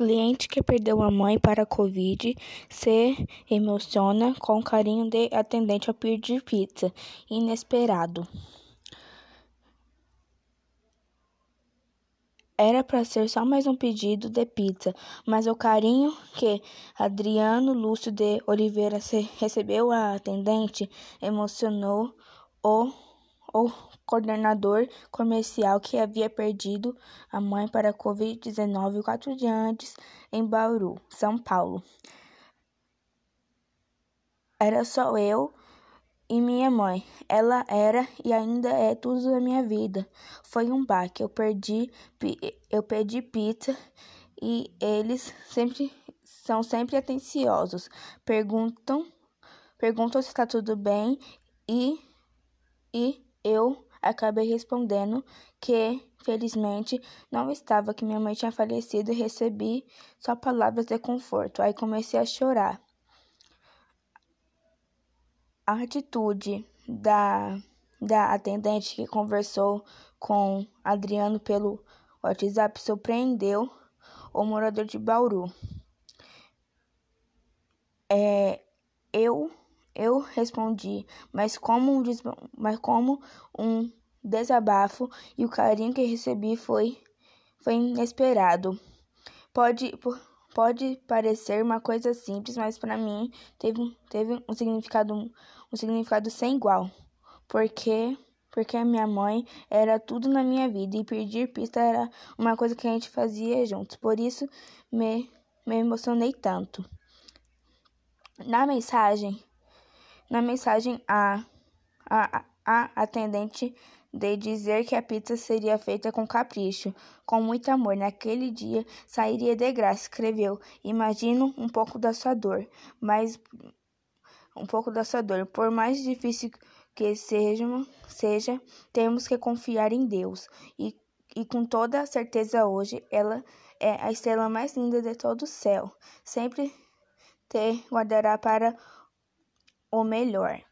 Cliente que perdeu a mãe para a Covid se emociona com carinho de atendente ao pedir pizza. Inesperado. Era para ser só mais um pedido de pizza, mas o carinho que Adriano Lúcio de Oliveira recebeu a atendente emocionou o, o coordenador comercial que havia perdido a mãe para a Covid-19 quatro dias antes em Bauru, São Paulo. Era só eu e minha mãe. Ela era e ainda é tudo da minha vida. Foi um baque. Eu perdi, eu pedi pizza e eles sempre são sempre atenciosos. Perguntam, perguntam se está tudo bem e e acabei respondendo que, felizmente, não estava, que minha mãe tinha falecido e recebi só palavras de conforto. Aí comecei a chorar. A atitude da, da atendente que conversou com Adriano pelo WhatsApp surpreendeu o morador de Bauru. É, eu eu respondi, mas como um, mas como um desabafo e o carinho que recebi foi, foi inesperado. Pode, pode parecer uma coisa simples, mas para mim teve, teve um significado um significado sem igual, porque porque a minha mãe era tudo na minha vida e pedir pista era uma coisa que a gente fazia juntos. Por isso me, me emocionei tanto. Na mensagem, na mensagem, a, a, a atendente de dizer que a pizza seria feita com capricho, com muito amor. Naquele dia sairia de graça, escreveu. Imagino um pouco da sua dor, mas um pouco da sua dor. Por mais difícil que seja, seja temos que confiar em Deus. E, e com toda certeza hoje ela é a estrela mais linda de todo o céu. Sempre te guardará para o melhor.